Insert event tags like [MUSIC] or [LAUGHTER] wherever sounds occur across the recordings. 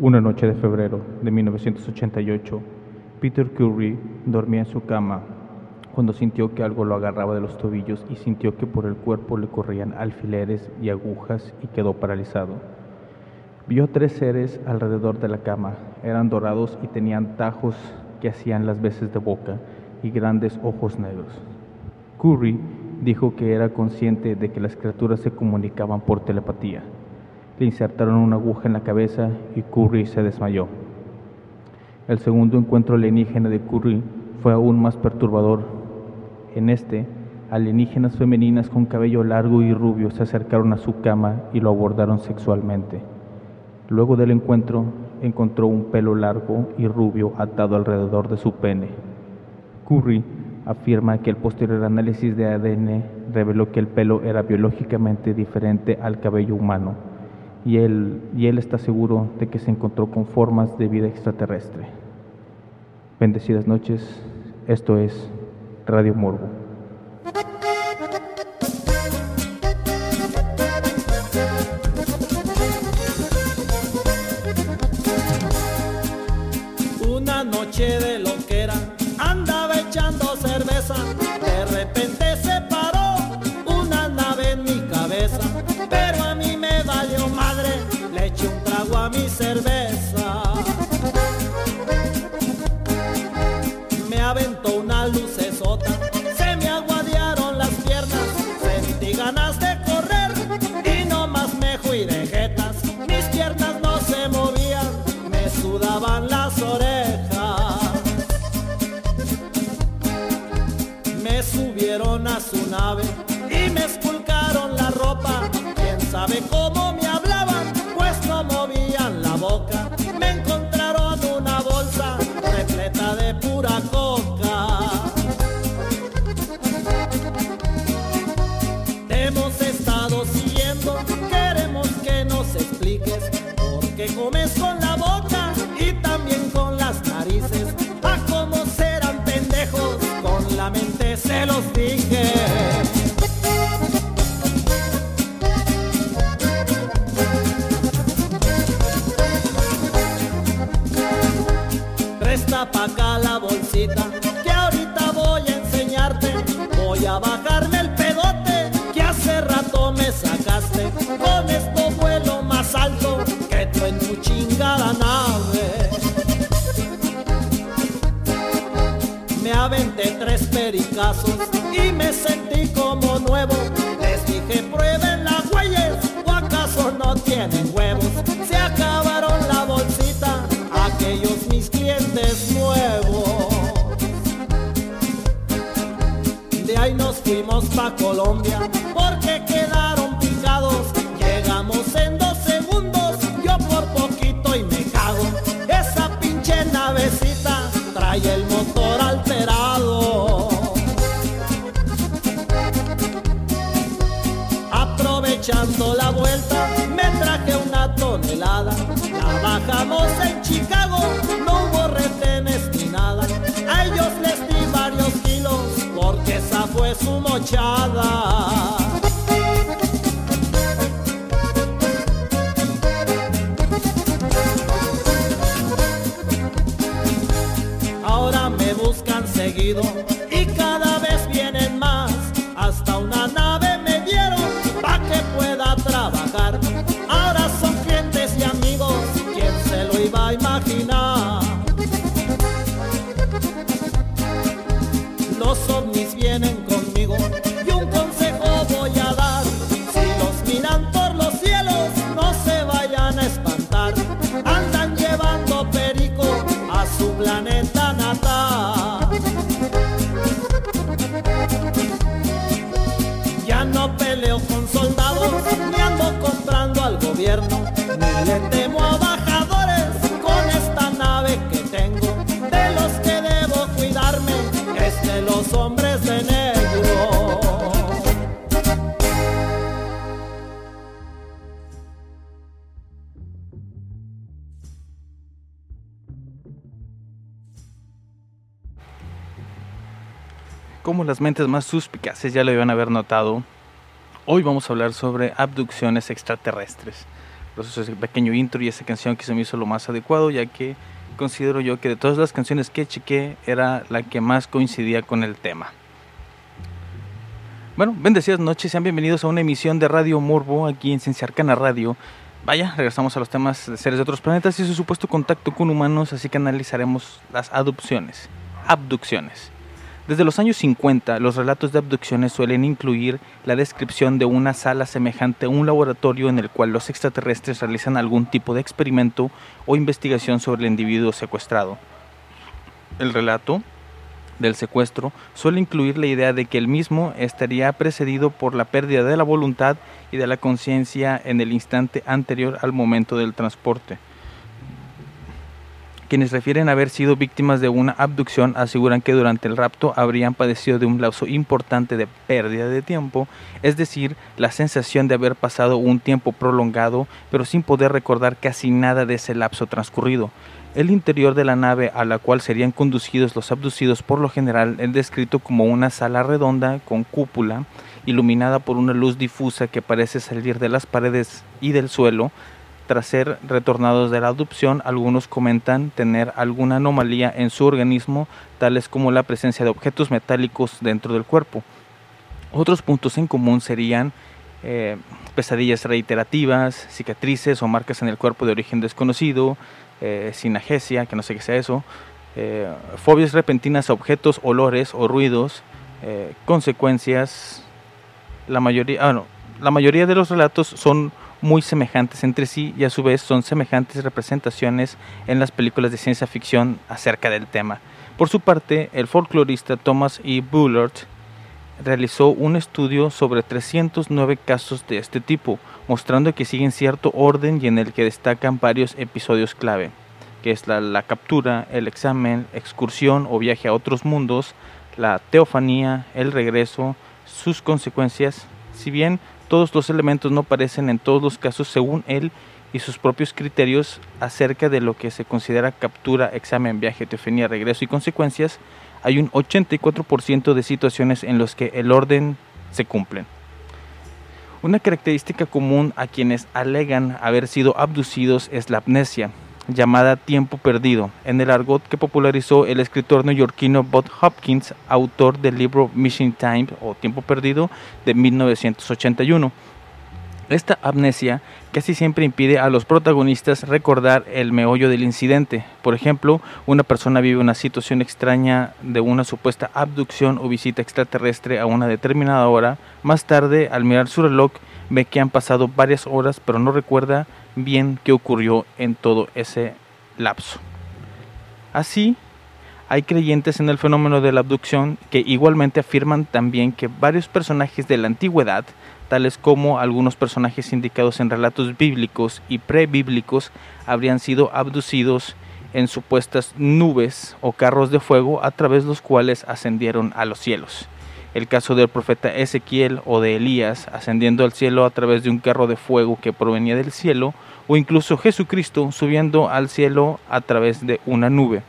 Una noche de febrero de 1988, Peter Curry dormía en su cama cuando sintió que algo lo agarraba de los tobillos y sintió que por el cuerpo le corrían alfileres y agujas y quedó paralizado. Vio tres seres alrededor de la cama, eran dorados y tenían tajos que hacían las veces de boca y grandes ojos negros. Curry dijo que era consciente de que las criaturas se comunicaban por telepatía. Le insertaron una aguja en la cabeza y Curry se desmayó. El segundo encuentro alienígena de Curry fue aún más perturbador. En este, alienígenas femeninas con cabello largo y rubio se acercaron a su cama y lo abordaron sexualmente. Luego del encuentro, encontró un pelo largo y rubio atado alrededor de su pene. Curry afirma que el posterior análisis de ADN reveló que el pelo era biológicamente diferente al cabello humano y él, y él está seguro de que se encontró con formas de vida extraterrestre. Bendecidas noches, esto es Radio Morbo. Quién sabe y me sentí como nuevo. Les dije, prueben las güeyes, o acaso no tienen huevos. Se acabaron la bolsita, aquellos mis clientes nuevos. De ahí nos fuimos pa' Colombia Aprovechando la vuelta, me traje una tonelada. La bajamos en Chicago, no hubo retenes ni nada. A ellos les di varios kilos, porque esa fue su mochada. Como las mentes más suspicaces ya lo iban a haber notado, hoy vamos a hablar sobre abducciones extraterrestres. Por eso ese pequeño intro y esa canción que se me hizo lo más adecuado, ya que considero yo que de todas las canciones que chequé era la que más coincidía con el tema. Bueno, bendecidas noches, sean bienvenidos a una emisión de Radio Morbo aquí en Ciencia Arcana Radio. Vaya, regresamos a los temas de seres de otros planetas y su supuesto contacto con humanos, así que analizaremos las adopciones, abducciones. Desde los años 50, los relatos de abducciones suelen incluir la descripción de una sala semejante a un laboratorio en el cual los extraterrestres realizan algún tipo de experimento o investigación sobre el individuo secuestrado. El relato del secuestro suele incluir la idea de que el mismo estaría precedido por la pérdida de la voluntad y de la conciencia en el instante anterior al momento del transporte. Quienes refieren haber sido víctimas de una abducción aseguran que durante el rapto habrían padecido de un lapso importante de pérdida de tiempo, es decir, la sensación de haber pasado un tiempo prolongado, pero sin poder recordar casi nada de ese lapso transcurrido. El interior de la nave a la cual serían conducidos los abducidos por lo general es descrito como una sala redonda con cúpula, iluminada por una luz difusa que parece salir de las paredes y del suelo, tras ser retornados de la adopción, algunos comentan tener alguna anomalía en su organismo, tales como la presencia de objetos metálicos dentro del cuerpo. Otros puntos en común serían eh, pesadillas reiterativas, cicatrices o marcas en el cuerpo de origen desconocido, eh, sinagesia, que no sé qué sea eso, eh, fobias repentinas a objetos, olores o ruidos, consecuencias. La mayoría, ah, la mayoría de los relatos son muy semejantes entre sí y a su vez son semejantes representaciones en las películas de ciencia ficción acerca del tema. Por su parte, el folclorista Thomas E. Bullard realizó un estudio sobre 309 casos de este tipo, mostrando que siguen cierto orden y en el que destacan varios episodios clave, que es la, la captura, el examen, excursión o viaje a otros mundos, la teofanía, el regreso, sus consecuencias, si bien todos los elementos no aparecen en todos los casos según él y sus propios criterios acerca de lo que se considera captura, examen, viaje, teofanía, regreso y consecuencias, hay un 84% de situaciones en las que el orden se cumplen. Una característica común a quienes alegan haber sido abducidos es la amnesia, llamada tiempo perdido, en el argot que popularizó el escritor neoyorquino Bob Hopkins, autor del libro Missing Time o Tiempo Perdido de 1981. Esta amnesia casi siempre impide a los protagonistas recordar el meollo del incidente. Por ejemplo, una persona vive una situación extraña de una supuesta abducción o visita extraterrestre a una determinada hora. Más tarde, al mirar su reloj, ve que han pasado varias horas, pero no recuerda bien qué ocurrió en todo ese lapso. Así, hay creyentes en el fenómeno de la abducción que igualmente afirman también que varios personajes de la antigüedad, tales como algunos personajes indicados en relatos bíblicos y prebíblicos, habrían sido abducidos en supuestas nubes o carros de fuego a través de los cuales ascendieron a los cielos el caso del profeta Ezequiel o de Elías ascendiendo al cielo a través de un carro de fuego que provenía del cielo, o incluso Jesucristo subiendo al cielo a través de una nube.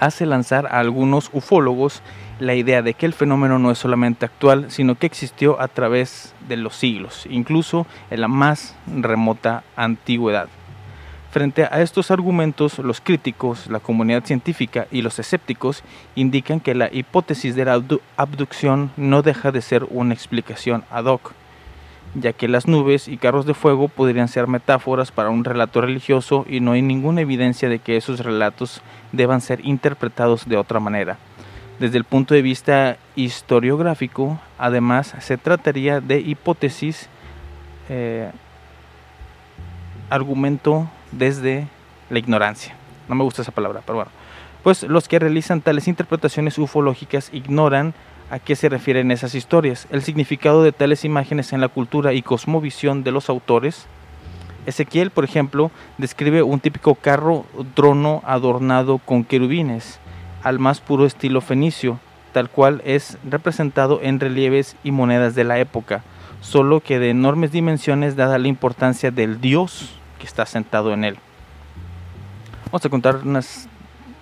Hace lanzar a algunos ufólogos la idea de que el fenómeno no es solamente actual, sino que existió a través de los siglos, incluso en la más remota antigüedad. Frente a estos argumentos, los críticos, la comunidad científica y los escépticos indican que la hipótesis de la abducción no deja de ser una explicación ad hoc, ya que las nubes y carros de fuego podrían ser metáforas para un relato religioso y no hay ninguna evidencia de que esos relatos deban ser interpretados de otra manera. Desde el punto de vista historiográfico, además, se trataría de hipótesis, eh, argumento desde la ignorancia. No me gusta esa palabra, pero bueno. Pues los que realizan tales interpretaciones ufológicas ignoran a qué se refieren esas historias, el significado de tales imágenes en la cultura y cosmovisión de los autores. Ezequiel, por ejemplo, describe un típico carro trono adornado con querubines, al más puro estilo fenicio, tal cual es representado en relieves y monedas de la época, solo que de enormes dimensiones dada la importancia del dios que está sentado en él. Vamos a contar unas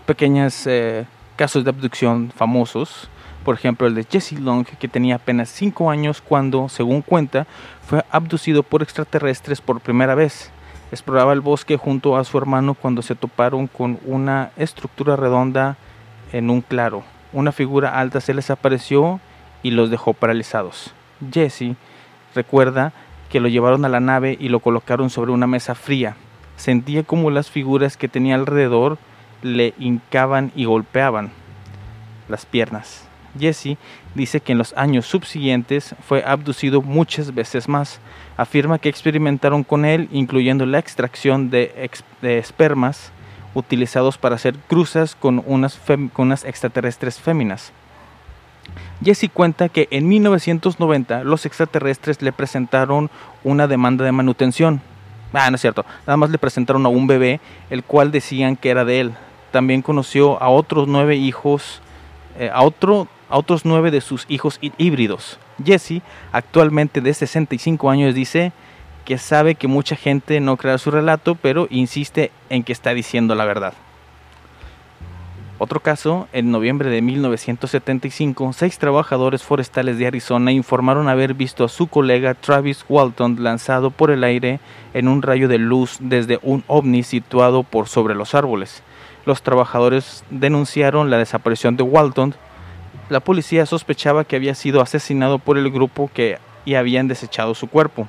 pequeñas eh, casos de abducción famosos. Por ejemplo, el de Jesse Long, que tenía apenas 5 años cuando, según cuenta, fue abducido por extraterrestres por primera vez. Exploraba el bosque junto a su hermano cuando se toparon con una estructura redonda en un claro. Una figura alta se les apareció y los dejó paralizados. Jesse recuerda que lo llevaron a la nave y lo colocaron sobre una mesa fría. Sentía como las figuras que tenía alrededor le hincaban y golpeaban las piernas. Jesse dice que en los años subsiguientes fue abducido muchas veces más. Afirma que experimentaron con él, incluyendo la extracción de, espermas utilizados para hacer cruzas con unas, con unas extraterrestres féminas. Jesse cuenta que en 1990 los extraterrestres le presentaron una demanda de manutención. Ah, no es cierto. Nada más le presentaron a un bebé, el cual decían que era de él. También conoció a otros nueve hijos, eh, a, otro, a otros nueve de sus hijos híbridos. Jesse, actualmente de 65 años, dice que sabe que mucha gente no crea su relato, pero insiste en que está diciendo la verdad. Otro caso, en noviembre de 1975, seis trabajadores forestales de Arizona informaron haber visto a su colega Travis Walton lanzado por el aire en un rayo de luz desde un ovni situado por sobre los árboles. Los trabajadores denunciaron la desaparición de Walton. La policía sospechaba que había sido asesinado por el grupo que y habían desechado su cuerpo.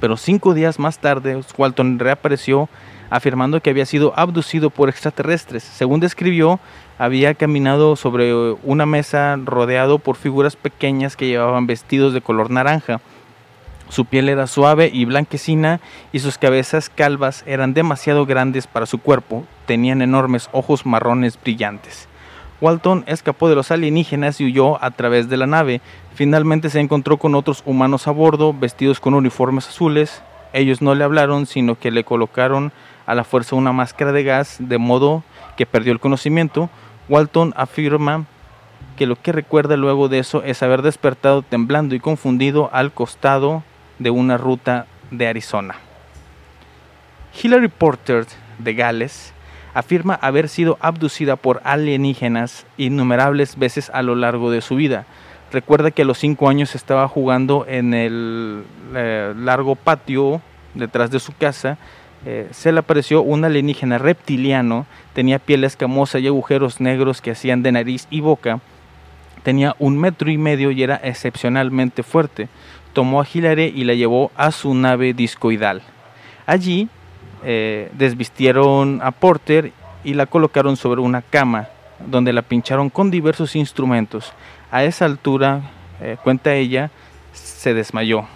Pero cinco días más tarde, Walton reapareció afirmando que había sido abducido por extraterrestres. Según describió, había caminado sobre una mesa rodeado por figuras pequeñas que llevaban vestidos de color naranja. Su piel era suave y blanquecina y sus cabezas calvas eran demasiado grandes para su cuerpo, tenían enormes ojos marrones brillantes. Walton escapó de los alienígenas y huyó a través de la nave. Finalmente se encontró con otros humanos a bordo, vestidos con uniformes azules. Ellos no le hablaron, sino que le colocaron a la fuerza una máscara de gas, de modo que perdió el conocimiento. Walton afirma que lo que recuerda luego de eso es haber despertado temblando y confundido al costado de una ruta de Arizona. Hillary Porter de Gales afirma haber sido abducida por alienígenas innumerables veces a lo largo de su vida. Recuerda que a los cinco años estaba jugando en el eh, largo patio detrás de su casa eh, se le apareció un alienígena reptiliano, tenía piel escamosa y agujeros negros que hacían de nariz y boca, tenía un metro y medio y era excepcionalmente fuerte. Tomó a Hilary y la llevó a su nave discoidal. Allí eh, desvistieron a Porter y la colocaron sobre una cama, donde la pincharon con diversos instrumentos. A esa altura, eh, cuenta ella, se desmayó.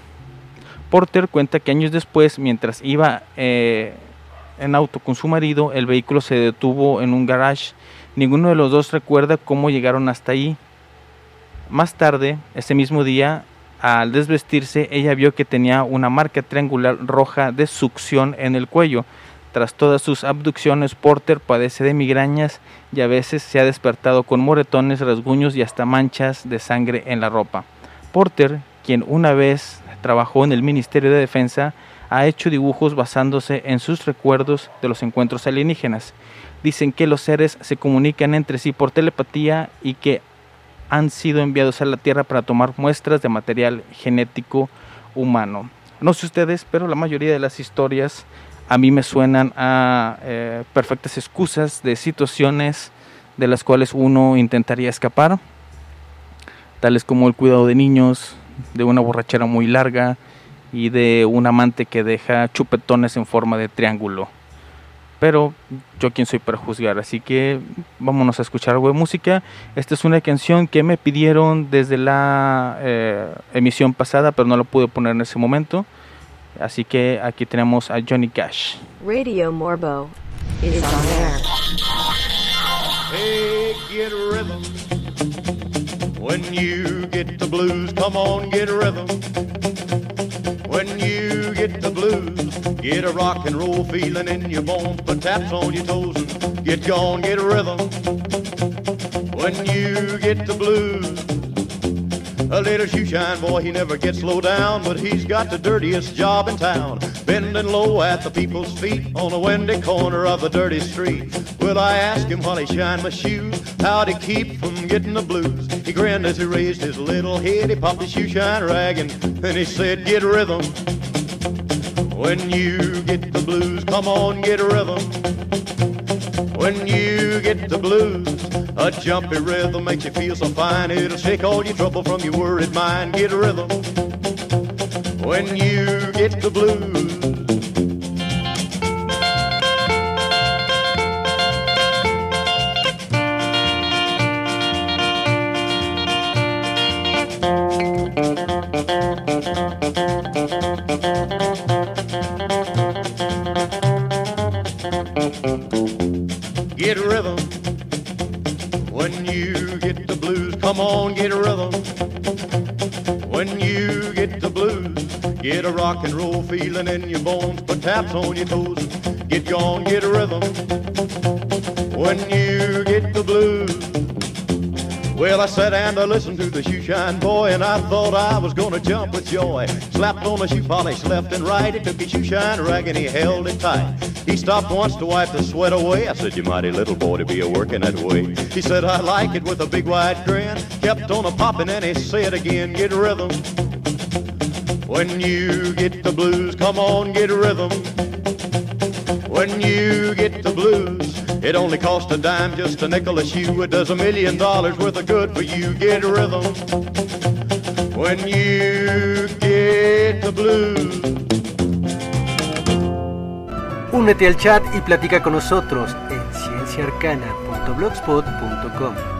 Porter cuenta que años después, mientras iba eh, en auto con su marido, el vehículo se detuvo en un garage. Ninguno de los dos recuerda cómo llegaron hasta ahí. Más tarde, ese mismo día, al desvestirse, ella vio que tenía una marca triangular roja de succión en el cuello. Tras todas sus abducciones, Porter padece de migrañas y a veces se ha despertado con moretones, rasguños y hasta manchas de sangre en la ropa. Porter, quien una vez trabajó en el Ministerio de Defensa, ha hecho dibujos basándose en sus recuerdos de los encuentros alienígenas. Dicen que los seres se comunican entre sí por telepatía y que han sido enviados a la Tierra para tomar muestras de material genético humano. No sé ustedes, pero la mayoría de las historias a mí me suenan a eh, perfectas excusas de situaciones de las cuales uno intentaría escapar, tales como el cuidado de niños, de una borrachera muy larga y de un amante que deja chupetones en forma de triángulo. Pero yo quién soy para juzgar, así que vámonos a escuchar algo de música. Esta es una canción que me pidieron desde la eh, emisión pasada, pero no lo pude poner en ese momento. Así que aquí tenemos a Johnny Cash. Radio Morbo is on air. Hey, get When you get the blues, come on, get a rhythm. When you get the blues, get a rock and roll feeling in your bones. Put taps on your toes and get gone, get a rhythm. When you get the blues, a little shoe shine boy, he never gets low down, but he's got the dirtiest job in town. Bending low at the people's feet on a windy corner of a dirty street. Well, I asked him while he shined my shoes, how'd he keep from getting the blues? He grinned as he raised his little head, he popped his shoe shine rag and then he said, get rhythm. When you get the blues, come on, get rhythm. When you get the blues, a jumpy rhythm makes you feel so fine. It'll shake all your trouble from your worried mind. Get a rhythm. When you get the blues. Rock and roll feeling in your bones, put taps on your toes, get gone, get a rhythm. When you get the blues. Well, I sat and I listened to the shoe shine boy, and I thought I was gonna jump with joy. Slapped on the shoe polish left and right. He took his shoe shine rag and he held it tight. He stopped once to wipe the sweat away. I said, You mighty little boy to be a working that way. He said, I like it with a big wide grin. Kept on a popping and he said again, Get rhythm. When you get the blues, come on, get rhythm. When you get the blues, it only costs a dime, just a nickel a shoe. It does a million dollars worth of good for you. Get rhythm. When you get the blues. Únete al chat y platica con nosotros en cienciaarcana.blogspot.com.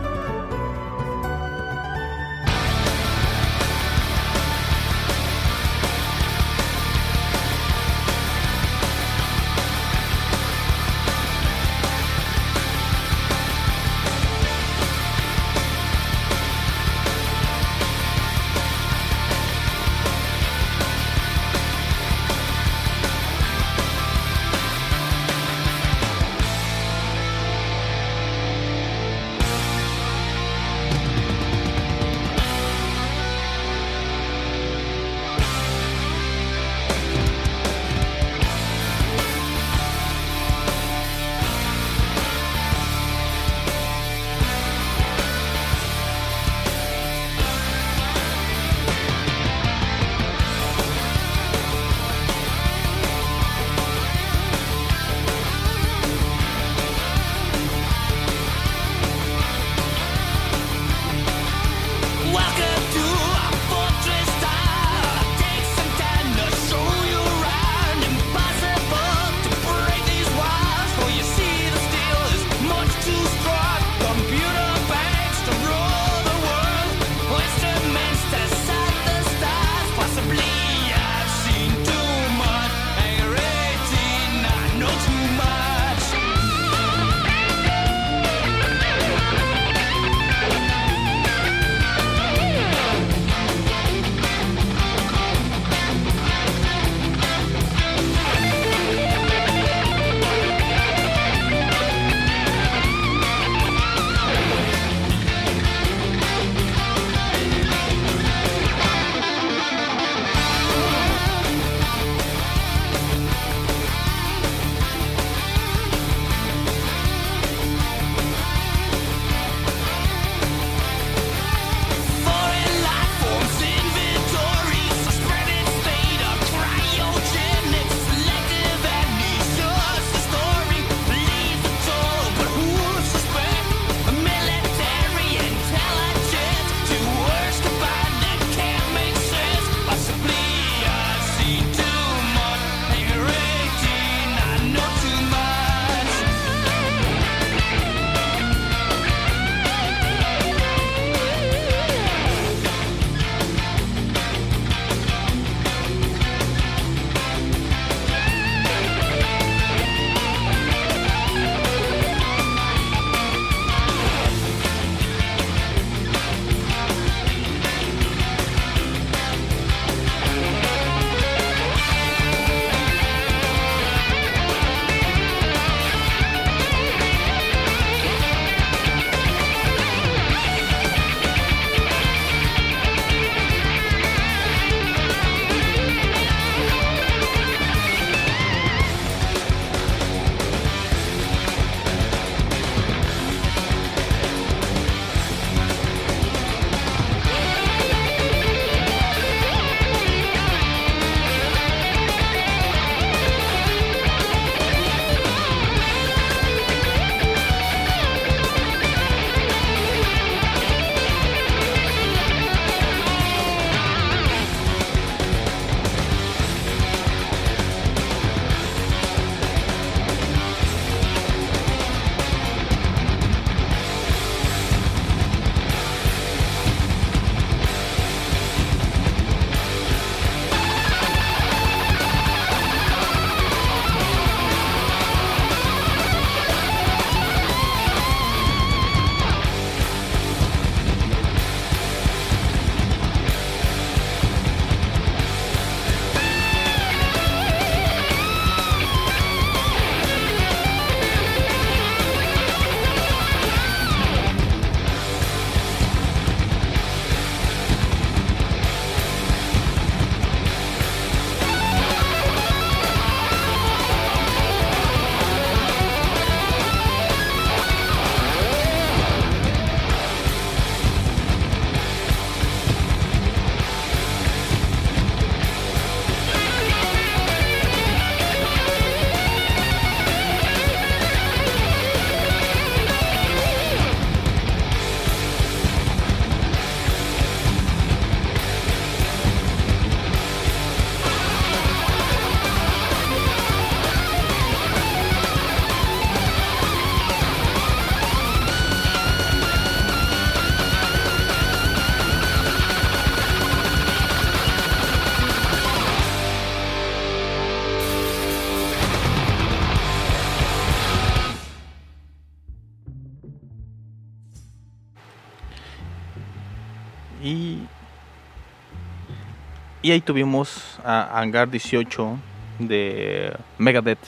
y tuvimos a Hangar 18 de Megadeth,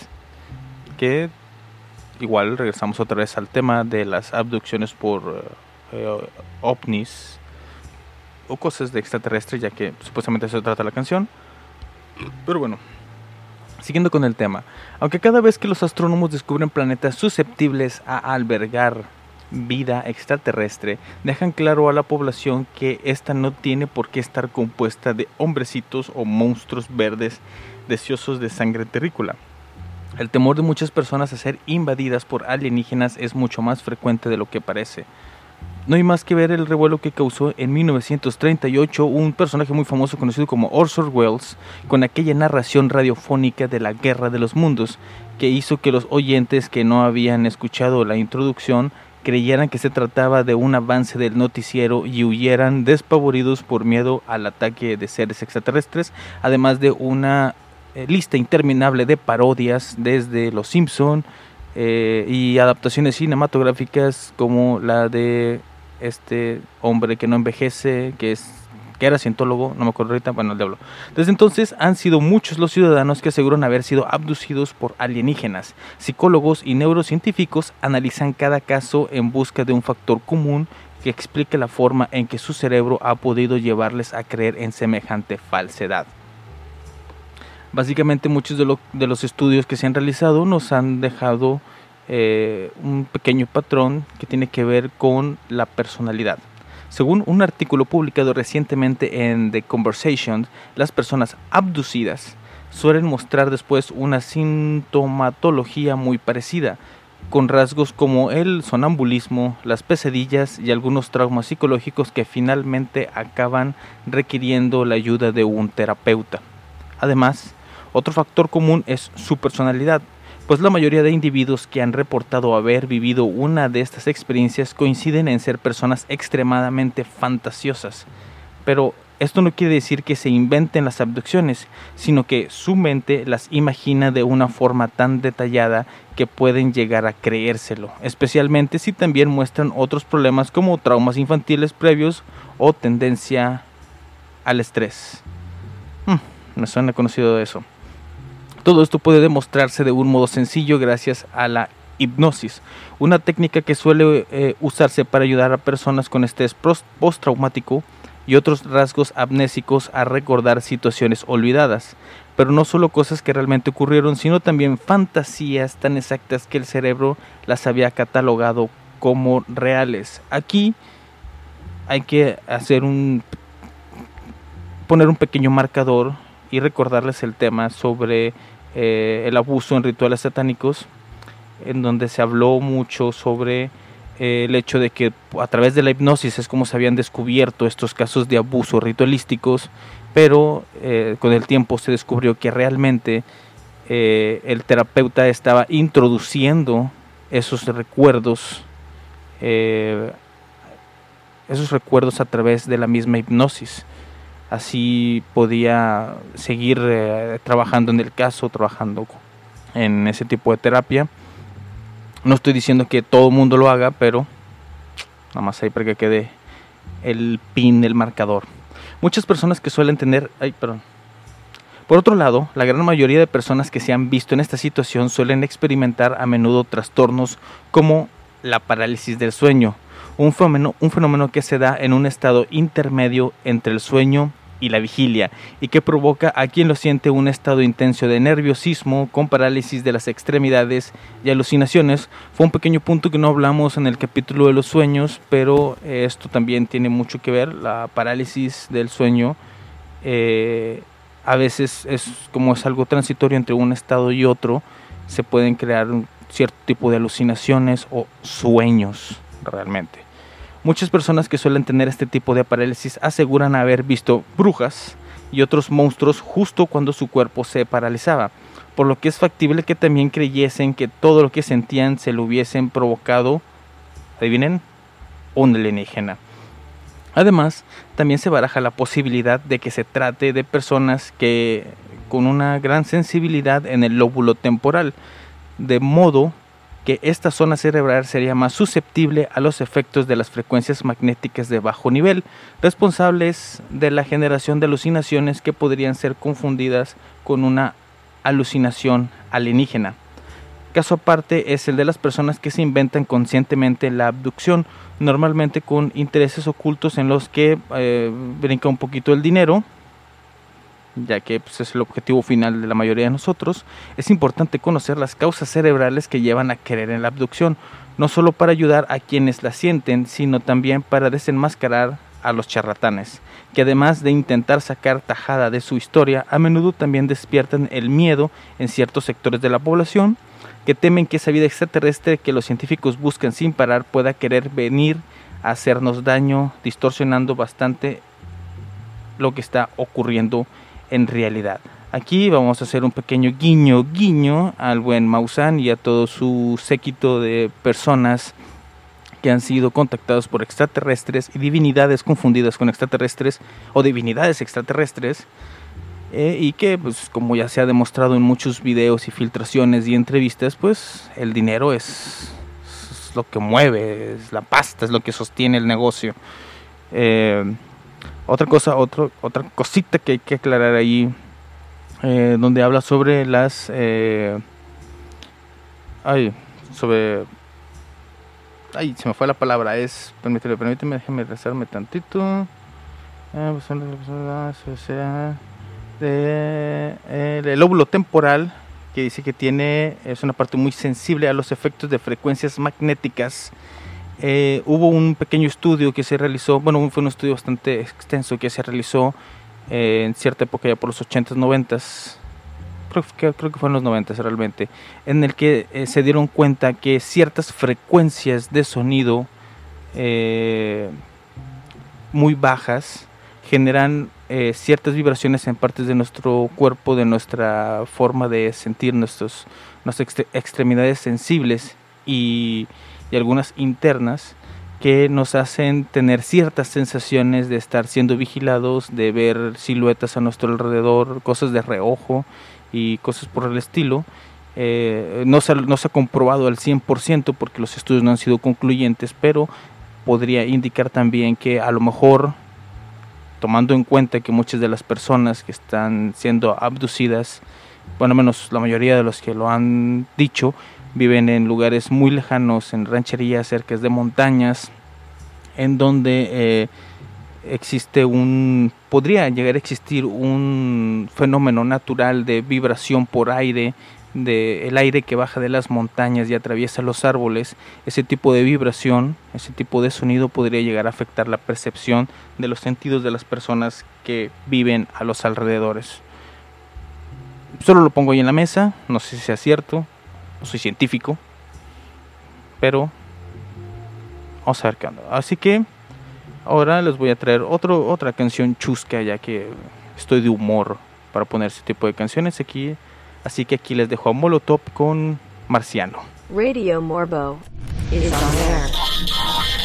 que igual regresamos otra vez al tema de las abducciones por eh, ovnis o cosas de extraterrestre, ya que supuestamente se trata la canción. Pero bueno, siguiendo con el tema, aunque cada vez que los astrónomos descubren planetas susceptibles a albergar vida extraterrestre, dejan claro a la población que esta no tiene por qué estar compuesta de hombrecitos o monstruos verdes deseosos de sangre terrícola. El temor de muchas personas a ser invadidas por alienígenas es mucho más frecuente de lo que parece. No hay más que ver el revuelo que causó en 1938 un personaje muy famoso conocido como Orson Welles con aquella narración radiofónica de la Guerra de los Mundos que hizo que los oyentes que no habían escuchado la introducción creyeran que se trataba de un avance del noticiero y huyeran despavoridos por miedo al ataque de seres extraterrestres, además de una eh, lista interminable de parodias desde Los Simpson eh, y adaptaciones cinematográficas como la de este hombre que no envejece, que es que era cientólogo, no me acuerdo ahorita, bueno, el diablo. Desde entonces han sido muchos los ciudadanos que aseguran haber sido abducidos por alienígenas. Psicólogos y neurocientíficos analizan cada caso en busca de un factor común que explique la forma en que su cerebro ha podido llevarles a creer en semejante falsedad. Básicamente muchos de, los estudios que se han realizado nos han dejado eh, un pequeño patrón que tiene que ver con la personalidad. Según un artículo publicado recientemente en The Conversation, las personas abducidas suelen mostrar después una sintomatología muy parecida, con rasgos como el sonambulismo, las pesadillas y algunos traumas psicológicos que finalmente acaban requiriendo la ayuda de un terapeuta. Además, otro factor común es su personalidad, pues la mayoría de individuos que han reportado haber vivido una de estas experiencias coinciden en ser personas extremadamente fantasiosas. Pero esto no quiere decir que se inventen las abducciones, sino que su mente las imagina de una forma tan detallada que pueden llegar a creérselo, especialmente si también muestran otros problemas como traumas infantiles previos o tendencia al estrés. Hmm, me suena conocido eso. Todo esto puede demostrarse de un modo sencillo gracias a la hipnosis, una técnica que suele eh, usarse para ayudar a personas con estrés postraumático y otros rasgos amnésicos a recordar situaciones olvidadas, pero no solo cosas que realmente ocurrieron, sino también fantasías tan exactas que el cerebro las había catalogado como reales. Aquí hay que hacer un poner un pequeño marcador y recordarles el tema sobre eh, el abuso en rituales satánicos, en donde se habló mucho sobre eh, el hecho de que a través de la hipnosis es como se habían descubierto estos casos de abuso ritualísticos, pero eh, con el tiempo se descubrió que realmente el terapeuta estaba introduciendo esos recuerdos, esos recuerdos a través de la misma hipnosis así podía seguir eh, trabajando en el caso, trabajando en ese tipo de terapia. No estoy diciendo que todo el mundo lo haga, pero nada más ahí para que quede el pin, el marcador. Muchas personas que suelen tener... Ay, perdón. Por otro lado, la gran mayoría de personas que se han visto en esta situación suelen experimentar a menudo trastornos como la parálisis del sueño, un fenómeno, un fenómeno que se da en un estado intermedio entre el sueño y la vigilia y que provoca a quien lo siente un estado intenso de nerviosismo con parálisis de las extremidades y alucinaciones. Fue un pequeño punto que no hablamos en el capítulo de los sueños, pero esto también tiene mucho que ver, la parálisis del sueño. Eh, a veces es como es algo transitorio entre un estado y otro, se pueden crear un cierto tipo de alucinaciones o sueños realmente. Muchas personas que suelen tener este tipo de parálisis aseguran haber visto brujas y otros monstruos justo cuando su cuerpo se paralizaba, por lo que es factible que también creyesen que todo lo que sentían se lo hubiesen provocado, adivinen, un alienígena. Además, también se baraja la posibilidad de que se trate de personas que con una gran sensibilidad en el lóbulo temporal, de modo que esta zona cerebral sería más susceptible a los efectos de las frecuencias magnéticas de bajo nivel, responsables de la generación de alucinaciones que podrían ser confundidas con una alucinación alienígena. Caso aparte es el de las personas que se inventan conscientemente la abducción, normalmente con intereses ocultos en los que eh, brinca un poquito el dinero, ya que pues, es el objetivo final de la mayoría de nosotros, es importante conocer las causas cerebrales que llevan a querer en la abducción, no solo para ayudar a quienes la sienten, sino también para desenmascarar a los charlatanes, que además de intentar sacar tajada de su historia, a menudo también despiertan el miedo en ciertos sectores de la población, que temen que esa vida extraterrestre que los científicos buscan sin parar pueda querer venir a hacernos daño, distorsionando bastante lo que está ocurriendo en realidad. Aquí vamos a hacer un pequeño guiño, guiño al buen Maussan y a todo su séquito de personas que han sido contactados por extraterrestres y divinidades confundidas con extraterrestres o divinidades extraterrestres eh, y que pues como ya se ha demostrado en muchos videos y filtraciones y entrevistas pues el dinero es, lo que mueve, es la pasta, es lo que sostiene el negocio. Eh, otra cosa, otro, otra cosita que hay que aclarar ahí, eh, donde habla sobre las... Eh, ay, sobre... Ay, se me fue la palabra, es... Permíteme, permíteme, déjeme rezarme tantito. Eh, pues, de, el lóbulo temporal, que dice que tiene, es una parte muy sensible a los efectos de frecuencias magnéticas eh, hubo un pequeño estudio que se realizó, bueno, fue un estudio bastante extenso que se realizó eh, en cierta época, ya por los 80s, 90s, creo, creo que fue en los 90 realmente, en el que eh, se dieron cuenta que ciertas frecuencias de sonido muy bajas generan ciertas vibraciones en partes de nuestro cuerpo, de nuestra forma de sentir nuestros, nuestras extremidades sensibles y y algunas internas que nos hacen tener ciertas sensaciones de estar siendo vigilados, de ver siluetas a nuestro alrededor, cosas de reojo y cosas por el estilo. Eh, no, se, no se ha comprobado al 100% porque los estudios no han sido concluyentes, pero podría indicar también que a lo mejor, tomando en cuenta que muchas de las personas que están siendo abducidas, bueno, menos la mayoría de los que lo han dicho, viven en lugares muy lejanos, en rancherías cerca de montañas, en donde eh, existe un, podría llegar a existir un fenómeno natural de vibración por aire, de el aire que baja de las montañas y atraviesa los árboles, ese tipo de vibración, ese tipo de sonido podría llegar a afectar la percepción de los sentidos de las personas que viven a los alrededores. Solo lo pongo ahí en la mesa, no sé si sea cierto, soy científico, pero vamos a. Así que ahora les voy a traer otro, otra canción chusca, ya que estoy de humor para poner ese tipo de canciones aquí. Así que aquí les dejo a Molotov con Marciano. Radio Morbo is on.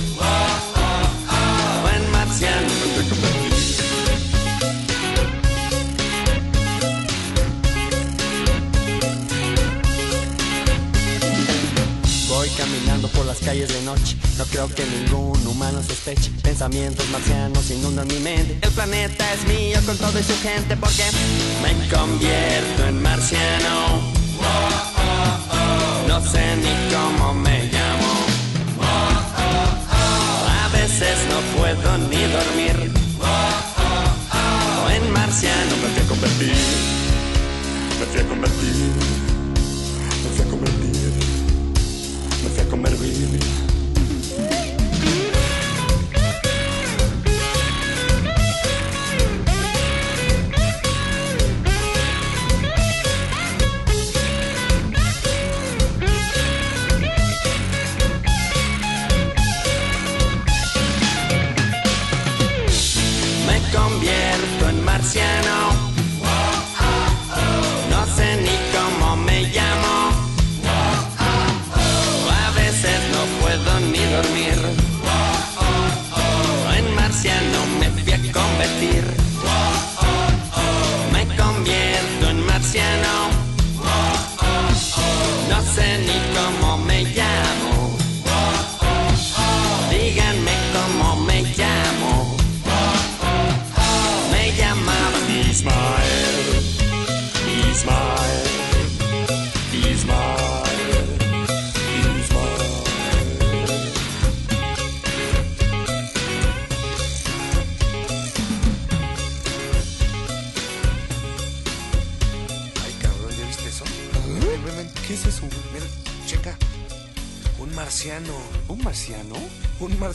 Calles de noche. No creo que ningún humano sospeche. Pensamientos marcianos inundan mi mente. El planeta es mío con todo y su gente porque me convierto en marciano. No sé ni cómo me llamo. A veces no puedo ni dormir. En marciano me fui a convertir. Me fui a convertir.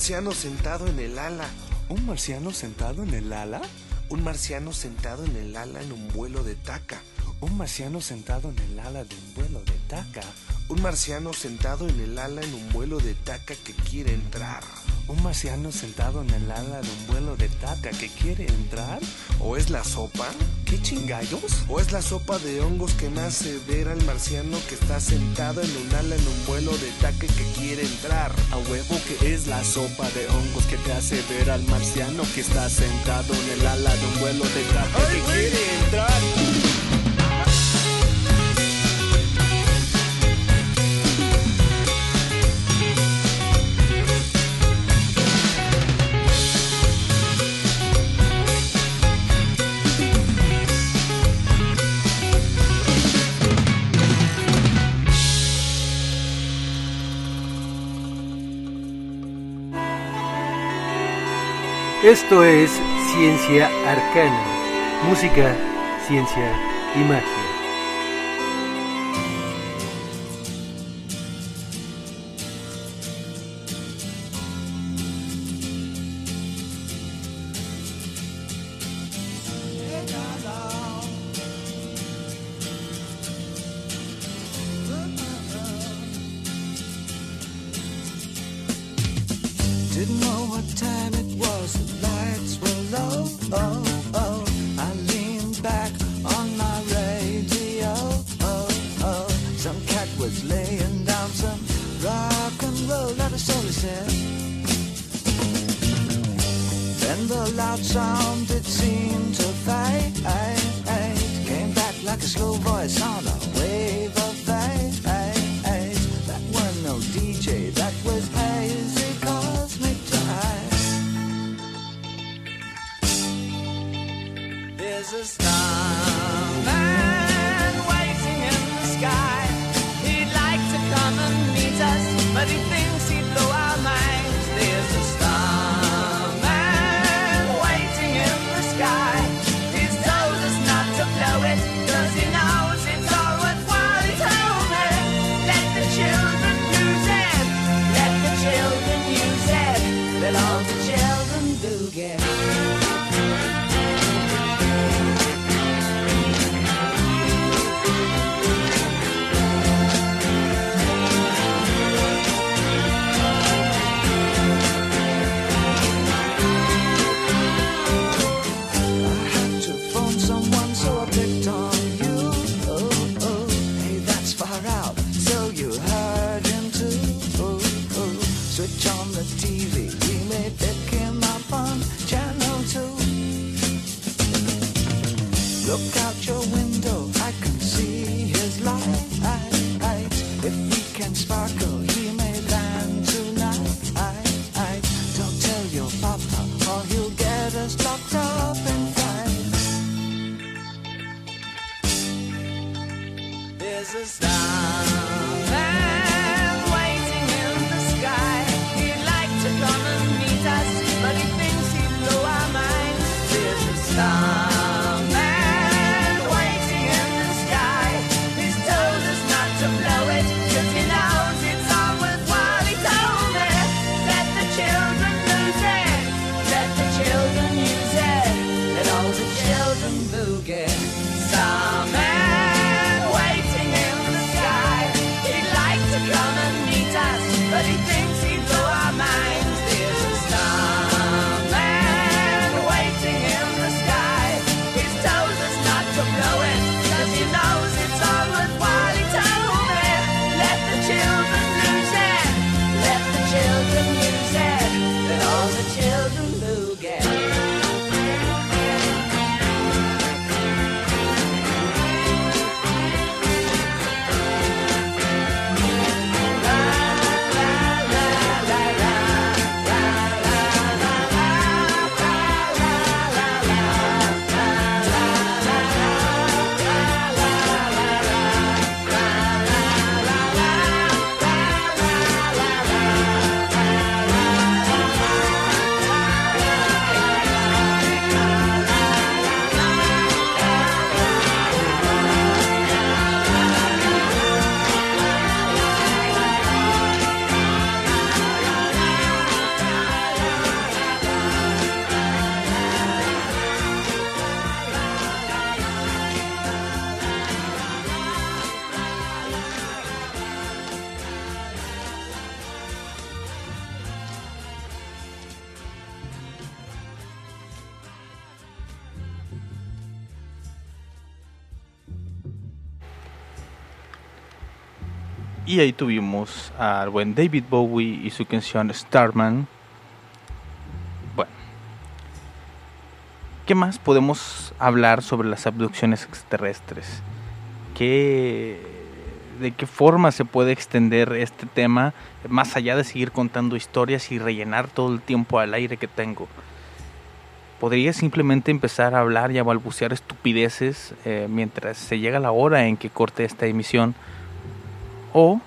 marciano sentado en el ala. ¿Un marciano sentado en el ala? Un marciano sentado en el ala en un vuelo de taca. Un marciano sentado en el ala de un vuelo de taca. Un marciano sentado en el ala en un vuelo de taca que quiere entrar. Un marciano sentado en el ala de un vuelo de taca que quiere entrar. ¿O es la sopa? ¿Qué chingallos, ¿O es la sopa de hongos que me hace ver al marciano que está sentado en un ala en un vuelo de taque que quiere entrar? A huevo que es la sopa de hongos que te hace ver al marciano que está sentado en el ala de un vuelo de taque que quiere entrar. Esto es Ciencia Arcana, música, ciencia y más. Y ahí tuvimos al buen David Bowie y su canción Starman. Bueno, ¿qué más podemos hablar sobre las abducciones extraterrestres? ¿Qué, ¿De qué forma se puede extender este tema más allá de seguir contando historias y rellenar todo el tiempo al aire que tengo? podría simplemente empezar a hablar y a balbucear estupideces eh, mientras se llega la hora en que corte esta emisión. O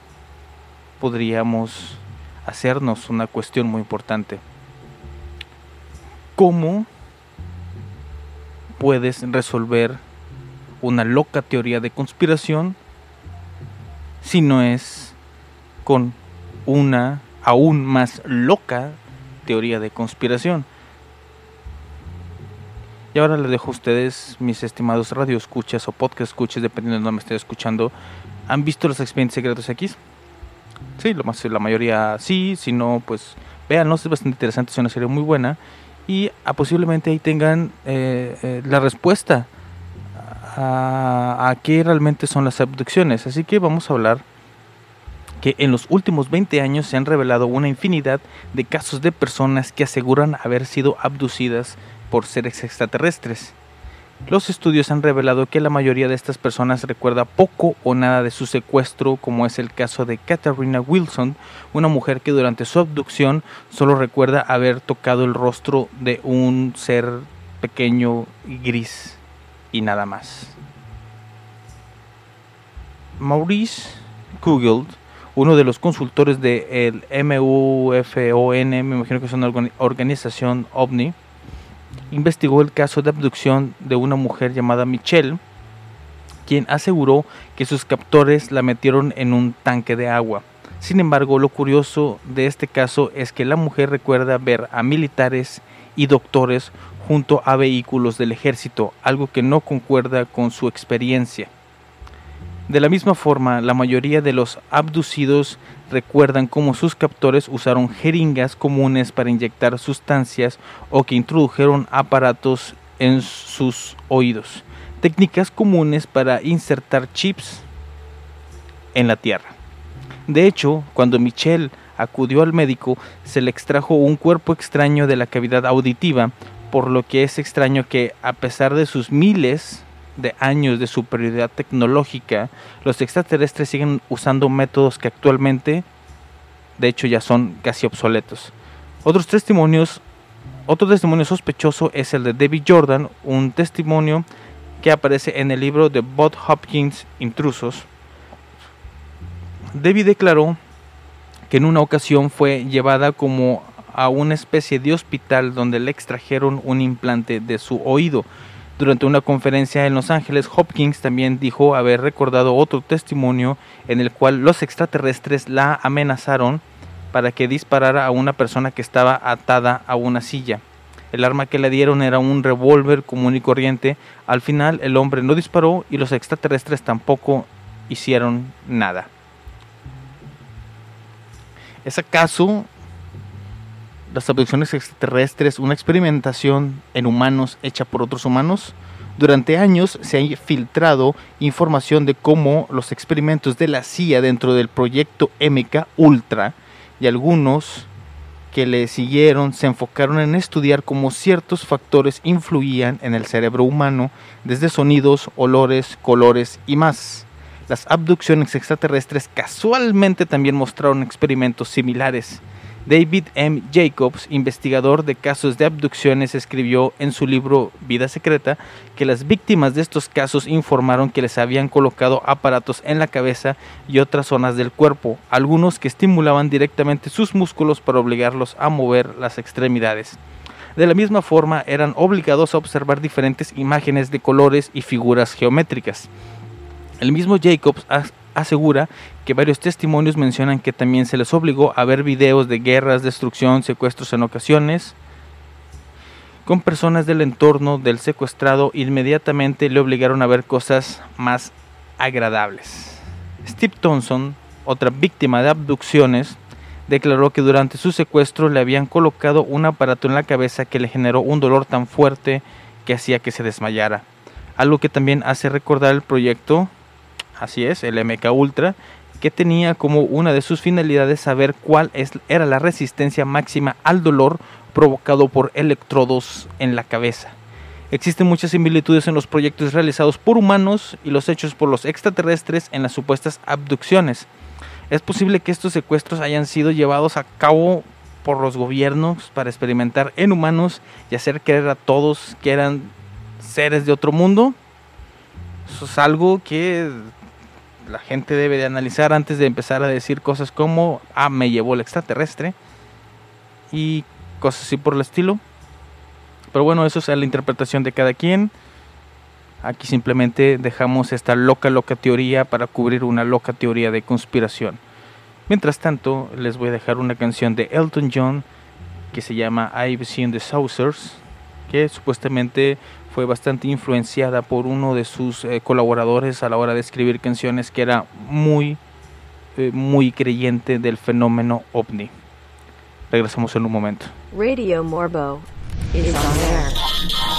podríamos hacernos una cuestión muy importante. ¿Cómo puedes resolver una loca teoría de conspiración si no es con una aún más loca teoría de conspiración? Y ahora les dejo a ustedes, mis estimados radioescuchas o podcast escuchas, dependiendo de dónde me estén escuchando. ¿Han visto los expedientes secretos X? Sí, lo más, la mayoría sí, si no, pues véanlo, es bastante interesante, es una serie muy buena. Y ah, posiblemente ahí tengan eh, eh, la respuesta a, a qué realmente son las abducciones. Así que vamos a hablar que en los últimos 20 años se han revelado una infinidad de casos de personas que aseguran haber sido abducidas por seres extraterrestres. Los estudios han revelado que la mayoría de estas personas recuerda poco o nada de su secuestro, como es el caso de Katharina Wilson, una mujer que durante su abducción solo recuerda haber tocado el rostro de un ser pequeño gris y nada más. Maurice Kugel, uno de los consultores del MUFON, me imagino que es una organización ovni, investigó el caso de abducción de una mujer llamada Michelle, quien aseguró que sus captores la metieron en un tanque de agua. Sin embargo, lo curioso de este caso es que la mujer recuerda ver a militares y doctores junto a vehículos del ejército, algo que no concuerda con su experiencia. De la misma forma, la mayoría de los abducidos recuerdan cómo sus captores usaron jeringas comunes para inyectar sustancias o que introdujeron aparatos en sus oídos, técnicas comunes para insertar chips en la tierra. De hecho, cuando Michelle acudió al médico, se le extrajo un cuerpo extraño de la cavidad auditiva, por lo que es extraño que, a pesar de sus miles de años de superioridad tecnológica, los extraterrestres siguen usando métodos que actualmente, de hecho, ya son casi obsoletos. Otros testimonios, otro testimonio sospechoso es el de David Jordan, un testimonio que aparece en el libro de Bob Hopkins Intrusos. David declaró que en una ocasión fue llevada como a una especie de hospital donde le extrajeron un implante de su oído durante una conferencia en Los Ángeles, Hopkins también dijo haber recordado otro testimonio en el cual los extraterrestres la amenazaron para que disparara a una persona que estaba atada a una silla. El arma que le dieron era un revólver común y corriente. Al final el hombre no disparó y los extraterrestres tampoco hicieron nada. ¿Es acaso las abducciones extraterrestres una experimentación en humanos hecha por otros humanos? Durante años se ha filtrado información de cómo los experimentos de la CIA dentro del proyecto MK Ultra y algunos que le siguieron se enfocaron en estudiar cómo ciertos factores influían en el cerebro humano, desde sonidos, olores, colores y más. Las abducciones extraterrestres casualmente también mostraron experimentos similares. David M. Jacobs, investigador de casos de abducciones, escribió en su libro Vida Secreta que las víctimas de estos casos informaron que les habían colocado aparatos en la cabeza y otras zonas del cuerpo, algunos que estimulaban directamente sus músculos para obligarlos a mover las extremidades. De la misma forma, eran obligados a observar diferentes imágenes de colores y figuras geométricas. El mismo Jacobs asegura que varios testimonios mencionan que también se les obligó a ver videos de guerras, destrucción, secuestros en ocasiones. Con personas del entorno del secuestrado inmediatamente le obligaron a ver cosas más agradables. Steve Thompson, otra víctima de abducciones, declaró que durante su secuestro le habían colocado un aparato en la cabeza que le generó un dolor tan fuerte que hacía que se desmayara. Algo que también hace recordar el proyecto así es, el MK Ultra, que tenía como una de sus finalidades saber cuál es, era la resistencia máxima al dolor provocado por electrodos en la cabeza. Existen muchas similitudes en los proyectos realizados por humanos y los hechos por los extraterrestres en las supuestas abducciones. Es posible que estos secuestros hayan sido llevados a cabo por los gobiernos para experimentar en humanos y hacer creer a todos que eran seres de otro mundo. Eso es algo que la gente debe de analizar antes de empezar a decir cosas como, ah, me llevó el extraterrestre y cosas así por el estilo. Pero bueno, eso es la interpretación de cada quien. Aquí simplemente dejamos esta loca, loca teoría para cubrir una loca teoría de conspiración. Mientras tanto, les voy a dejar una canción de Elton John que se llama I've Seen the Saucers, que supuestamente fue bastante influenciada por uno de sus eh, colaboradores a la hora de escribir canciones que era muy, eh, muy creyente del fenómeno ovni. Regresamos en un momento. Radio Morbo is on.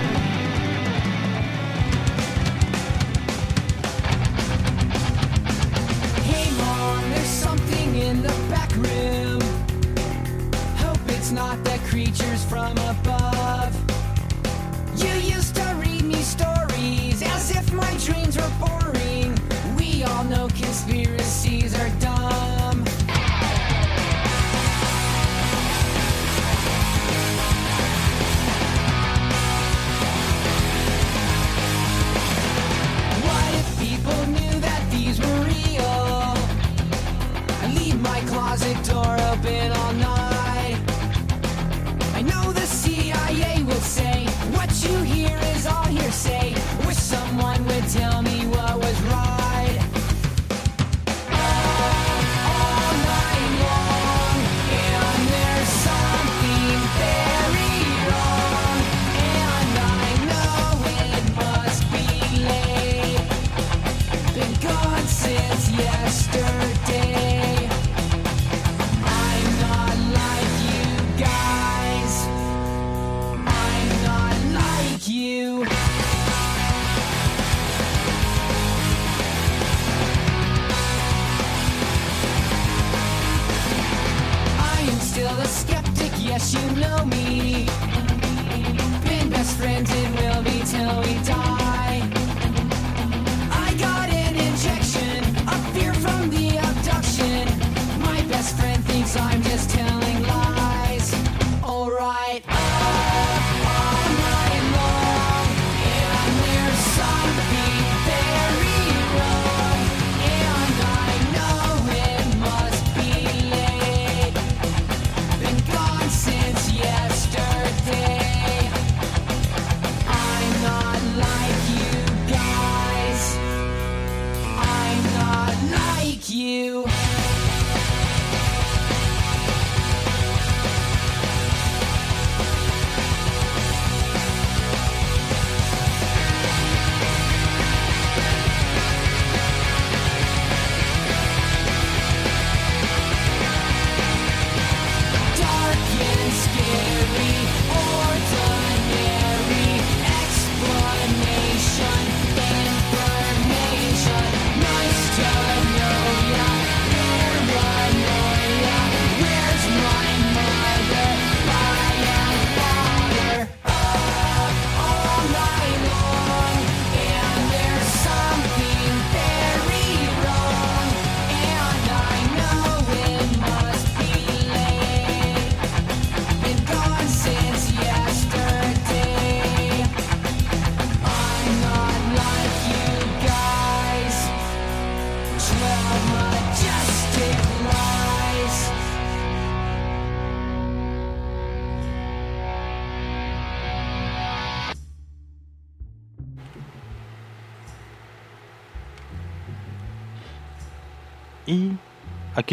You're the skeptic, yes, you know me. Been best friends, it will be till we die.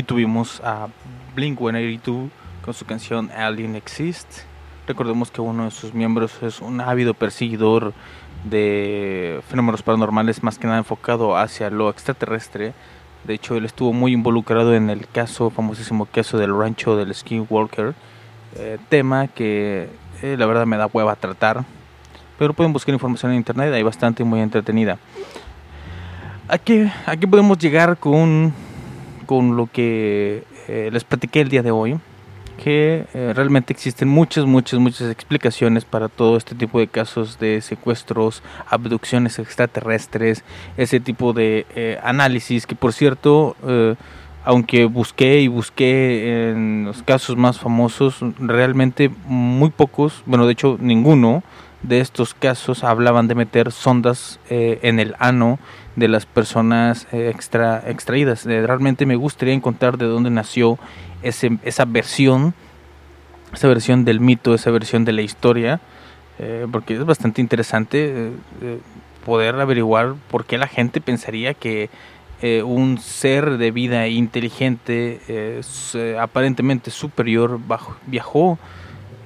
Tuvimos a Blink 182 con su canción Alien Exist. Recordemos que uno de sus miembros es un ávido perseguidor de fenómenos paranormales, más que nada enfocado hacia lo extraterrestre. De hecho, él estuvo muy involucrado en el caso, famosísimo caso del rancho del Skinwalker, eh, tema que eh, la verdad me da hueva tratar, pero pueden buscar información en internet, hay bastante muy entretenida. Aquí, aquí podemos llegar con con lo que eh, les platiqué el día de hoy, que eh, realmente existen muchas, muchas, muchas explicaciones para todo este tipo de casos de secuestros, abducciones extraterrestres, ese tipo de eh, análisis que por cierto, aunque busqué y busqué en los casos más famosos, realmente muy pocos, bueno de hecho ninguno de estos casos hablaban de meter sondas en el ano de las personas eh, extra, extraídas. Eh, realmente me gustaría encontrar de dónde nació ese, esa versión, esa versión del mito, esa versión de la historia, eh, porque es bastante interesante poder averiguar por qué la gente pensaría que un ser de vida inteligente, aparentemente superior, viajó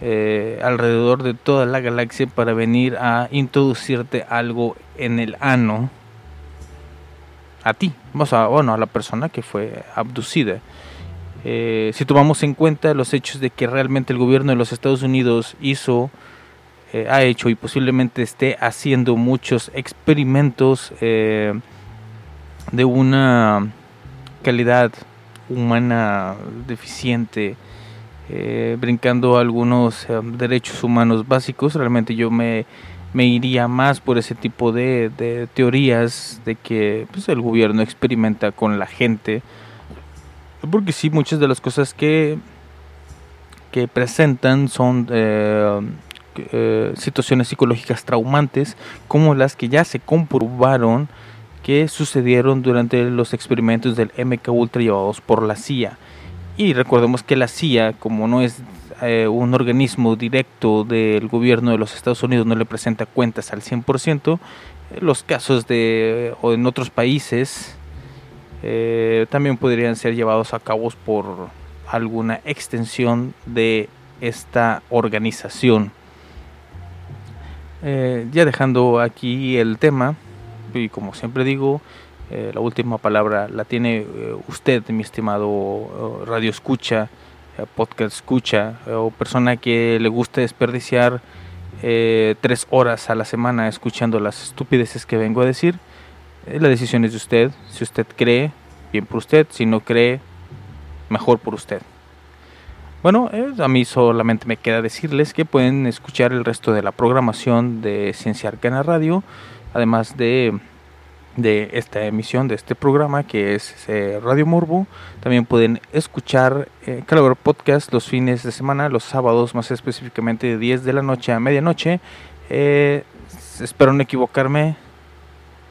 alrededor de toda la galaxia para venir a introducirte algo en el ano a ti, o bueno, a la persona que fue abducida. Eh, si tomamos en cuenta los hechos de que realmente el gobierno de los Estados Unidos hizo, eh, ha hecho y posiblemente esté haciendo muchos experimentos eh, de una calidad humana deficiente, brincando algunos derechos humanos básicos, realmente yo me, me, iría más por ese tipo de, teorías de que pues, el gobierno experimenta con la gente porque sí, muchas de las cosas que, que presentan son eh, eh, situaciones psicológicas traumantes, como las que ya se comprobaron que sucedieron durante los experimentos del MK Ultra llevados por la CIA. Y recordemos que la CIA, como no es eh, un organismo directo del gobierno de los Estados Unidos, no le presenta cuentas al 100%, los casos de o en otros países eh, también podrían ser llevados a cabo por alguna extensión de esta organización. Eh, ya dejando aquí el tema, y como siempre digo, eh, la última palabra la tiene usted, mi estimado radio escucha, podcast escucha, o persona que le gusta desperdiciar tres horas a la semana escuchando las estupideces que vengo a decir. Eh, la decisión es de usted. Si usted cree, bien por usted. Si no cree, mejor por usted. Bueno, eh, a mí solamente me queda decirles que pueden escuchar el resto de la programación de Ciencia Arcana Radio, además de, de esta emisión, de este programa que es eh, Radio Morbo. También pueden escuchar eh, Podcast los fines de semana, los sábados más específicamente de 10 de la noche a medianoche. espero no equivocarme,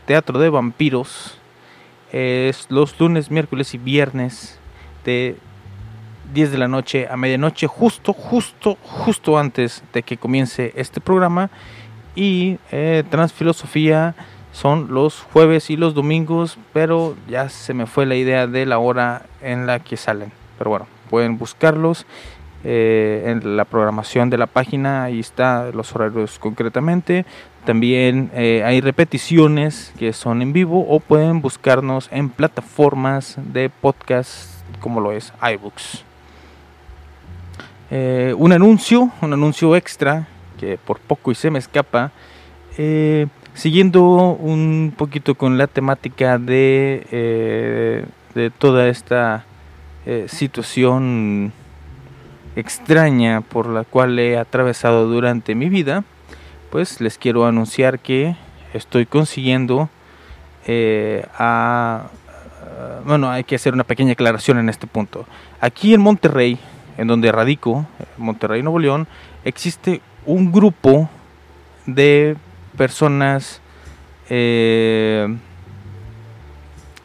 Teatro de Vampiros es los lunes, miércoles y viernes de 10 de la noche a medianoche, justo, justo, justo antes de que comience este programa. Y eh, Transfilosofía son los jueves y los domingos, pero ya se me fue la idea de la hora en la que salen. Pero bueno, pueden buscarlos eh, en la programación de la página, ahí está los horarios concretamente. También eh, hay repeticiones que son en vivo o pueden buscarnos en plataformas de podcast como lo es iBooks. Eh, un anuncio, un anuncio extra que por poco y se me escapa. Siguiendo un poquito con la temática de, de toda esta situación extraña por la cual he atravesado durante mi vida pues les quiero anunciar que estoy consiguiendo eh, a, bueno, hay que hacer una pequeña aclaración en este punto. Aquí en Monterrey, en donde radico, Monterrey, Nuevo León, existe un grupo de personas eh,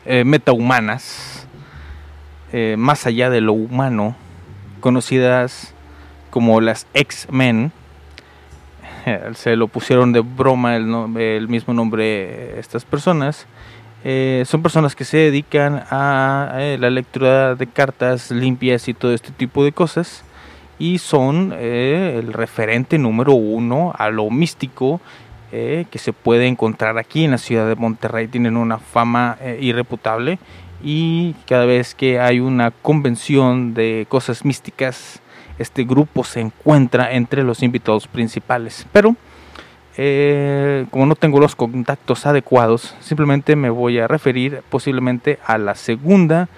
eh, metahumanas, más allá de lo humano, conocidas como las X-Men, [LAUGHS] se lo pusieron de broma el, mismo nombre estas personas. Eh, son personas que se dedican a, eh, la lectura de cartas limpias y todo este tipo de cosas y son eh, el referente número uno a lo místico que se puede encontrar aquí en la ciudad de Monterrey. Tienen una fama irreputable y cada vez que hay una convención de cosas místicas este grupo se encuentra entre los invitados principales. Pero eh, como no tengo los contactos adecuados, simplemente me voy a referir posiblemente a la segunda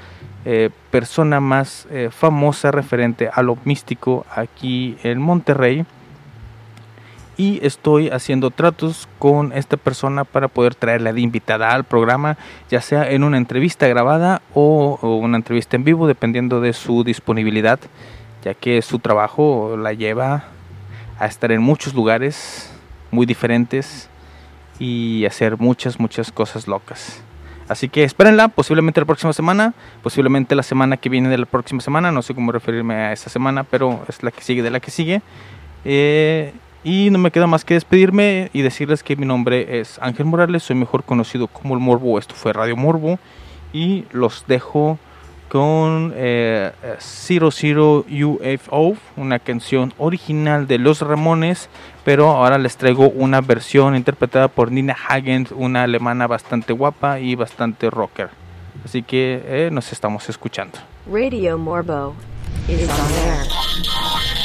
eh, persona más eh, famosa referente a lo místico aquí en Monterrey. Y estoy haciendo tratos con esta persona para poder traerla de invitada al programa, ya sea en una entrevista grabada o una entrevista en vivo, dependiendo de su disponibilidad ya que su trabajo la lleva a estar en muchos lugares muy diferentes y hacer muchas, muchas cosas locas. Así que espérenla, posiblemente la próxima semana, posiblemente la semana que viene de la próxima semana, no sé cómo referirme a esta semana, pero es la que sigue de la que sigue. Eh, y no me queda más que despedirme y decirles que mi nombre es Ángel Morales, soy mejor conocido como el Morbo, esto fue Radio Morbo y los dejo con eh, Zero Zero UFO, una canción original de Los Ramones, pero ahora les traigo una versión interpretada por Nina Hagen, una alemana bastante guapa y bastante rocker. Así que eh, nos estamos escuchando. Radio Morbo is on air.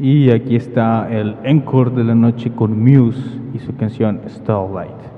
Y aquí está el encore de la noche con Muse y su canción Starlight.